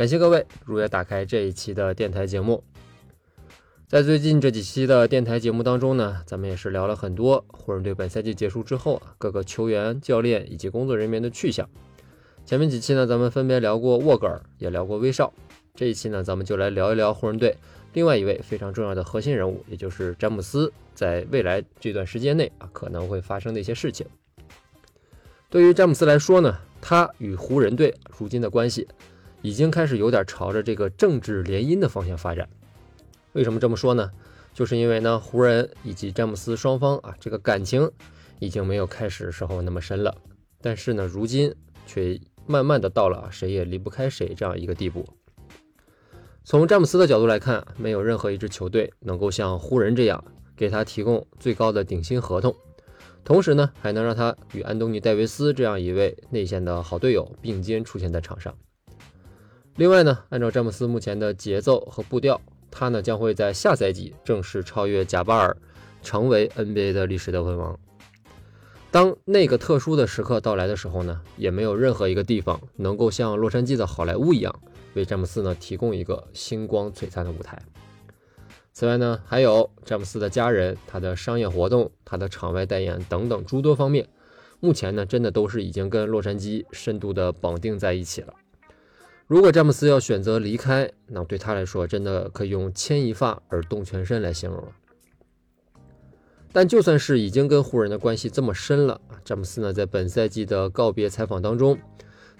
感谢各位如约打开这一期的电台节目。在最近这几期的电台节目当中呢，咱们也是聊了很多湖人队本赛季结束之后啊，各个球员、教练以及工作人员的去向。前面几期呢，咱们分别聊过沃格尔，也聊过威少。这一期呢，咱们就来聊一聊湖人队另外一位非常重要的核心人物，也就是詹姆斯，在未来这段时间内啊可能会发生的一些事情。对于詹姆斯来说呢，他与湖人队如今的关系已经开始有点朝着这个政治联姻的方向发展。为什么这么说呢？就是因为呢，湖人以及詹姆斯双方啊，这个感情已经没有开始时候那么深了。但是呢，如今却慢慢的到了谁也离不开谁这样一个地步。从詹姆斯的角度来看，没有任何一支球队能够像湖人这样给他提供最高的顶薪合同，同时呢，还能让他与安东尼戴维斯这样一位内线的好队友并肩出现在场上。另外呢，按照詹姆斯目前的节奏和步调。他呢将会在下赛季正式超越贾巴尔，成为 NBA 的历史得分王。当那个特殊的时刻到来的时候呢，也没有任何一个地方能够像洛杉矶的好莱坞一样，为詹姆斯呢提供一个星光璀璨的舞台。此外呢，还有詹姆斯的家人、他的商业活动、他的场外代言等等诸多方面，目前呢真的都是已经跟洛杉矶深度的绑定在一起了。如果詹姆斯要选择离开，那对他来说真的可以用牵一发而动全身来形容了。但就算是已经跟湖人的关系这么深了，詹姆斯呢在本赛季的告别采访当中，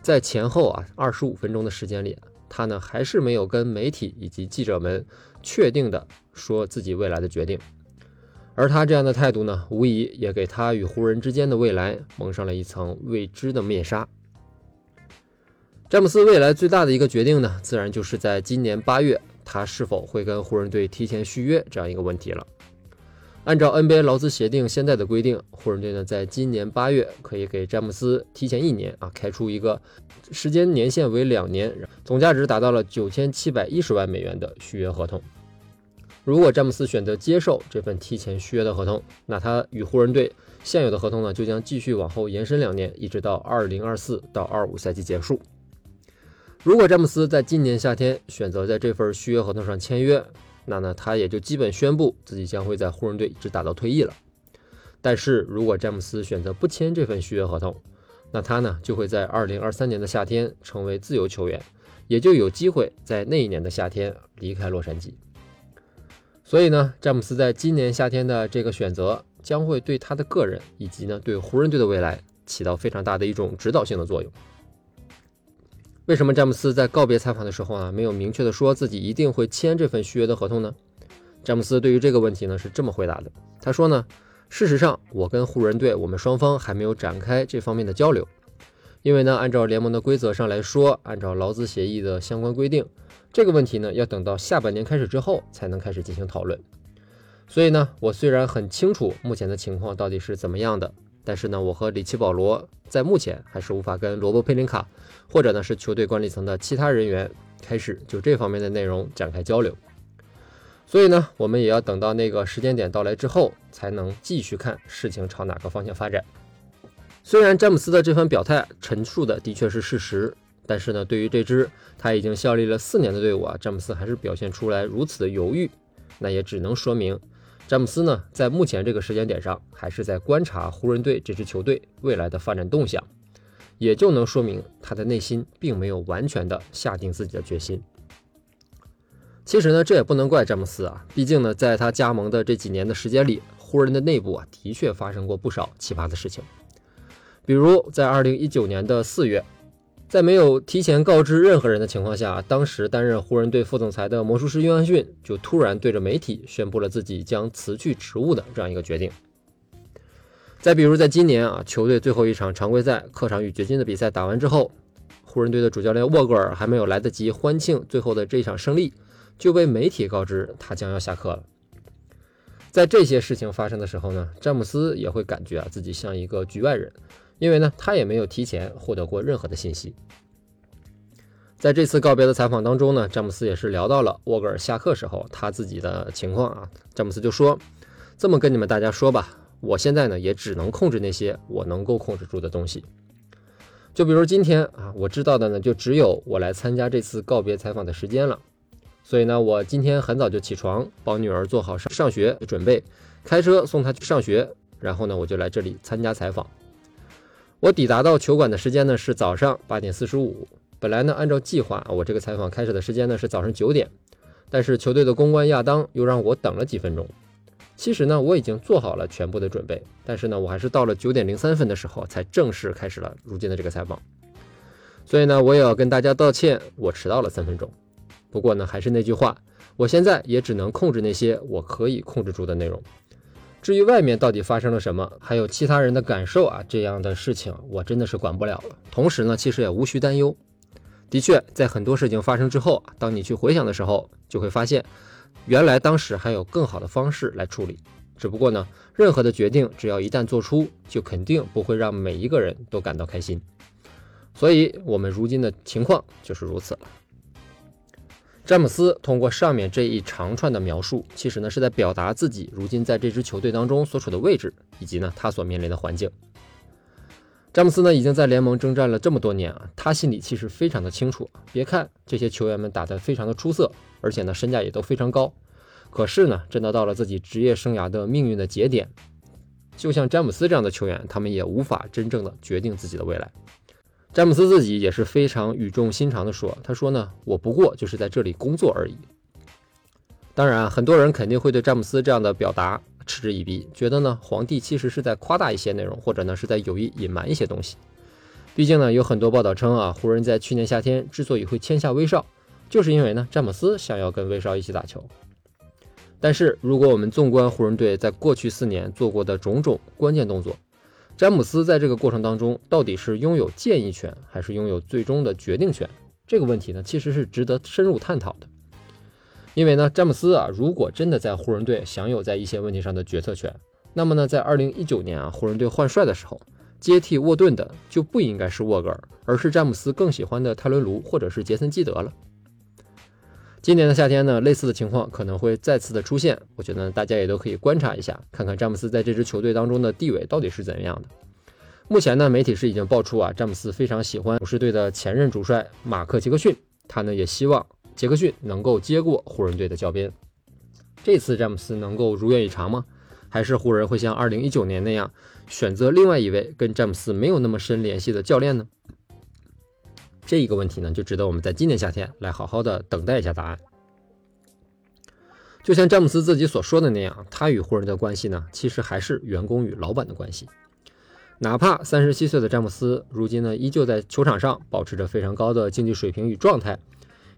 在前后啊二十五分钟的时间里，他呢还是没有跟媒体以及记者们确定的说自己未来的决定。而他这样的态度呢，无疑也给他与湖人之间的未来蒙上了一层未知的面纱。詹姆斯未来最大的一个决定呢，自然就是在今年八月，他是否会跟湖人队提前续约这样一个问题了。按照 NBA 劳资协定现在的规定，湖人队呢在今年八月可以给詹姆斯提前一年啊开出一个时间年限为两年，总价值达到了九千七百一十万美元的续约合同。如果詹姆斯选择接受这份提前续约的合同，那他与湖人队现有的合同呢就将继续往后延伸两年，一直到二零二四到二五赛季结束。如果詹姆斯在今年夏天选择在这份续约合同上签约，那呢他也就基本宣布自己将会在湖人队一直打到退役了。但是如果詹姆斯选择不签这份续约合同，那他呢就会在二零二三年的夏天成为自由球员，也就有机会在那一年的夏天离开洛杉矶。所以呢，詹姆斯在今年夏天的这个选择将会对他的个人以及呢对湖人队的未来起到非常大的一种指导性的作用。为什么詹姆斯在告别采访的时候呢，没有明确的说自己一定会签这份续约的合同呢？詹姆斯对于这个问题呢是这么回答的，他说呢，事实上我跟湖人队我们双方还没有展开这方面的交流，因为呢，按照联盟的规则上来说，按照劳资协议的相关规定，这个问题呢要等到下半年开始之后才能开始进行讨论。所以呢，我虽然很清楚目前的情况到底是怎么样的。但是呢，我和里奇保罗在目前还是无法跟罗伯佩林卡，或者呢是球队管理层的其他人员开始就这方面的内容展开交流。所以呢，我们也要等到那个时间点到来之后，才能继续看事情朝哪个方向发展。虽然詹姆斯的这番表态陈述的的确是事实，但是呢，对于这支他已经效力了四年的队伍啊，詹姆斯还是表现出来如此的犹豫，那也只能说明。詹姆斯呢，在目前这个时间点上，还是在观察湖人队这支球队未来的发展动向，也就能说明他的内心并没有完全的下定自己的决心。其实呢，这也不能怪詹姆斯啊，毕竟呢，在他加盟的这几年的时间里，湖人的内部啊，的确发生过不少奇葩的事情，比如在二零一九年的四月。在没有提前告知任何人的情况下，当时担任湖人队副总裁的魔术师约翰逊就突然对着媒体宣布了自己将辞去职务的这样一个决定。再比如，在今年啊，球队最后一场常规赛客场与掘金的比赛打完之后，湖人队的主教练沃格尔还没有来得及欢庆最后的这一场胜利，就被媒体告知他将要下课了。在这些事情发生的时候呢，詹姆斯也会感觉啊自己像一个局外人，因为呢他也没有提前获得过任何的信息。在这次告别的采访当中呢，詹姆斯也是聊到了沃格尔下课时候他自己的情况啊。詹姆斯就说：“这么跟你们大家说吧，我现在呢也只能控制那些我能够控制住的东西。就比如今天啊，我知道的呢就只有我来参加这次告别采访的时间了。所以呢，我今天很早就起床，帮女儿做好上上学准备，开车送她去上学，然后呢我就来这里参加采访。我抵达到球馆的时间呢是早上八点四十五。”本来呢，按照计划，我这个采访开始的时间呢是早上九点，但是球队的公关亚当又让我等了几分钟。其实呢，我已经做好了全部的准备，但是呢，我还是到了九点零三分的时候才正式开始了如今的这个采访。所以呢，我也要跟大家道歉，我迟到了三分钟。不过呢，还是那句话，我现在也只能控制那些我可以控制住的内容。至于外面到底发生了什么，还有其他人的感受啊，这样的事情我真的是管不了了。同时呢，其实也无需担忧。的确，在很多事情发生之后啊，当你去回想的时候，就会发现，原来当时还有更好的方式来处理。只不过呢，任何的决定只要一旦做出，就肯定不会让每一个人都感到开心。所以，我们如今的情况就是如此了。詹姆斯通过上面这一长串的描述，其实呢是在表达自己如今在这支球队当中所处的位置，以及呢他所面临的环境。詹姆斯呢，已经在联盟征战了这么多年啊，他心里其实非常的清楚。别看这些球员们打得非常的出色，而且呢身价也都非常高，可是呢，真的到了自己职业生涯的命运的节点，就像詹姆斯这样的球员，他们也无法真正的决定自己的未来。詹姆斯自己也是非常语重心长的说：“他说呢，我不过就是在这里工作而已。”当然，很多人肯定会对詹姆斯这样的表达。嗤之以鼻，觉得呢，皇帝其实是在夸大一些内容，或者呢是在有意隐瞒一些东西。毕竟呢，有很多报道称啊，湖人在去年夏天之所以会签下威少，就是因为呢，詹姆斯想要跟威少一起打球。但是，如果我们纵观湖人队在过去四年做过的种种关键动作，詹姆斯在这个过程当中到底是拥有建议权，还是拥有最终的决定权？这个问题呢，其实是值得深入探讨的。因为呢，詹姆斯啊，如果真的在湖人队享有在一些问题上的决策权，那么呢，在二零一九年啊，湖人队换帅的时候，接替沃顿的就不应该是沃格尔，而是詹姆斯更喜欢的泰伦卢或者是杰森基德了。今年的夏天呢，类似的情况可能会再次的出现，我觉得大家也都可以观察一下，看看詹姆斯在这支球队当中的地位到底是怎样的。目前呢，媒体是已经爆出啊，詹姆斯非常喜欢勇士队的前任主帅马克杰克逊，他呢也希望。杰克逊能够接过湖人队的教鞭，这次詹姆斯能够如愿以偿吗？还是湖人会像2019年那样选择另外一位跟詹姆斯没有那么深联系的教练呢？这一个问题呢，就值得我们在今年夏天来好好的等待一下答案。就像詹姆斯自己所说的那样，他与湖人的关系呢，其实还是员工与老板的关系。哪怕三十七岁的詹姆斯如今呢，依旧在球场上保持着非常高的竞技水平与状态。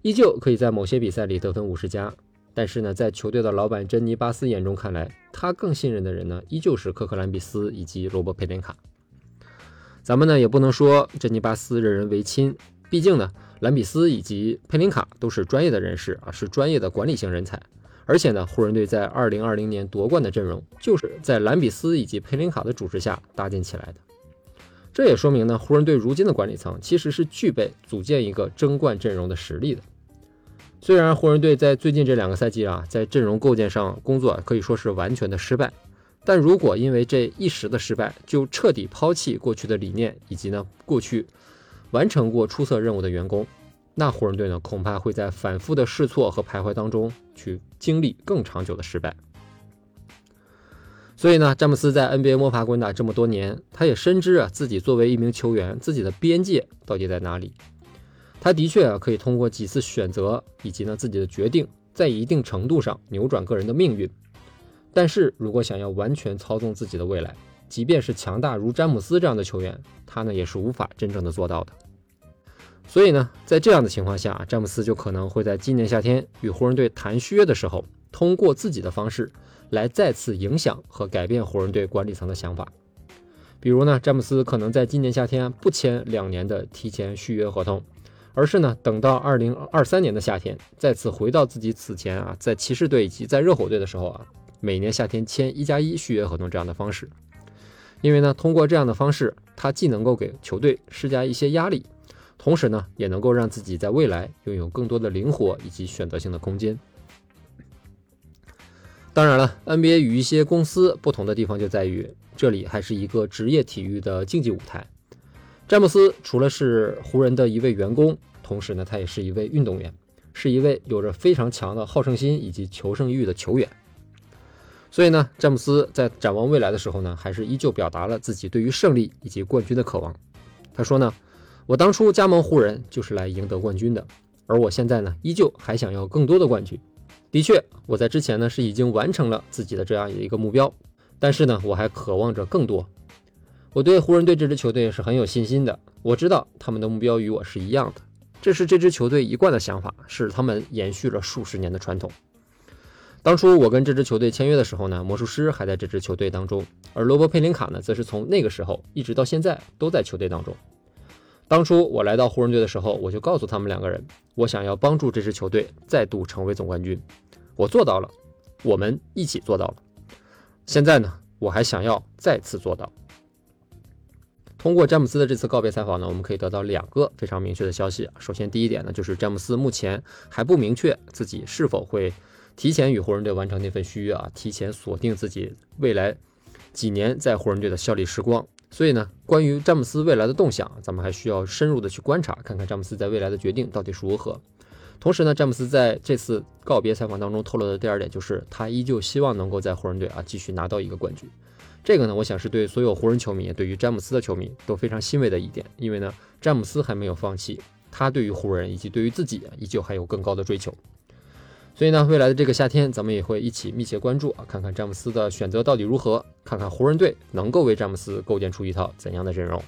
依旧可以在某些比赛里得分五十加，但是呢，在球队的老板珍妮巴斯眼中看来，他更信任的人呢，依旧是科克兰比斯以及罗伯佩林卡。咱们呢也不能说珍妮巴斯任人唯亲，毕竟呢，兰比斯以及佩林卡都是专业的人士啊，是专业的管理型人才。而且呢，湖人队在二零二零年夺冠的阵容，就是在兰比斯以及佩林卡的主持下搭建起来的。这也说明呢，湖人队如今的管理层其实是具备组建一个争冠阵容的实力的。虽然湖人队在最近这两个赛季啊，在阵容构建上工作可以说是完全的失败，但如果因为这一时的失败就彻底抛弃过去的理念以及呢过去完成过出色任务的员工，那湖人队呢恐怕会在反复的试错和徘徊当中去经历更长久的失败。所以呢，詹姆斯在 NBA 摸爬滚打这么多年，他也深知啊自己作为一名球员，自己的边界到底在哪里。他的确啊，可以通过几次选择以及呢自己的决定，在一定程度上扭转个人的命运。但是如果想要完全操纵自己的未来，即便是强大如詹姆斯这样的球员，他呢也是无法真正的做到的。所以呢，在这样的情况下，詹姆斯就可能会在今年夏天与湖人队谈续约的时候，通过自己的方式来再次影响和改变湖人队管理层的想法。比如呢，詹姆斯可能在今年夏天不签两年的提前续约合同。而是呢等到二零二三年的夏天，再次回到自己此前啊在骑士队以及在热火队的时候啊，每年夏天签一加一续约合同这样的方式。因为呢，通过这样的方式，他既能够给球队施加一些压力，同时呢，也能够让自己在未来拥有更多的灵活以及选择性的空间。当然了，NBA 与一些公司不同的地方就在于，这里还是一个职业体育的竞技舞台。詹姆斯除了是湖人的一位员工，同时呢，他也是一位运动员，是一位有着非常强的好胜心以及求胜欲的球员。所以呢，詹姆斯在展望未来的时候呢，还是依旧表达了自己对于胜利以及冠军的渴望。他说呢：“我当初加盟湖人就是来赢得冠军的，而我现在呢，依旧还想要更多的冠军。的确，我在之前呢是已经完成了自己的这样一个目标，但是呢，我还渴望着更多。我对湖人队这支球队是很有信心的，我知道他们的目标与我是一样的，这是这支球队一贯的想法，是他们延续了数十年的传统。”当初我跟这支球队签约的时候呢，魔术师还在这支球队当中，而罗伯·佩林卡呢，则是从那个时候一直到现在都在球队当中。当初我来到湖人队的时候，我就告诉他们两个人，我想要帮助这支球队再度成为总冠军。我做到了，我们一起做到了。现在呢，我还想要再次做到。通过詹姆斯的这次告别采访呢，我们可以得到两个非常明确的消息。首先，第一点呢，就是詹姆斯目前还不明确自己是否会。提前与湖人队完成那份续约啊，提前锁定自己未来几年在湖人队的效力时光。所以呢，关于詹姆斯未来的动向，咱们还需要深入的去观察，看看詹姆斯在未来的决定到底是如何。同时呢，詹姆斯在这次告别采访当中透露的第二点，就是他依旧希望能够在湖人队啊继续拿到一个冠军。这个呢，我想是对所有湖人球迷，对于詹姆斯的球迷都非常欣慰的一点，因为呢，詹姆斯还没有放弃，他对于湖人以及对于自己依旧还有更高的追求。所以呢，未来的这个夏天，咱们也会一起密切关注啊，看看詹姆斯的选择到底如何，看看湖人队能够为詹姆斯构建出一套怎样的阵容。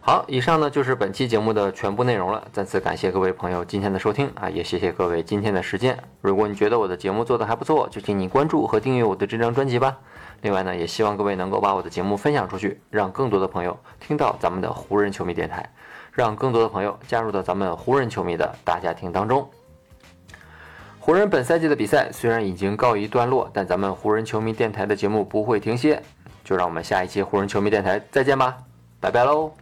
好，以上呢就是本期节目的全部内容了。再次感谢各位朋友今天的收听啊，也谢谢各位今天的时间。如果你觉得我的节目做得还不错，就请你关注和订阅我的这张专辑吧。另外呢，也希望各位能够把我的节目分享出去，让更多的朋友听到咱们的湖人球迷电台，让更多的朋友加入到咱们湖人球迷的大家庭当中。湖人本赛季的比赛虽然已经告一段落，但咱们湖人球迷电台的节目不会停歇，就让我们下一期湖人球迷电台再见吧，拜拜喽。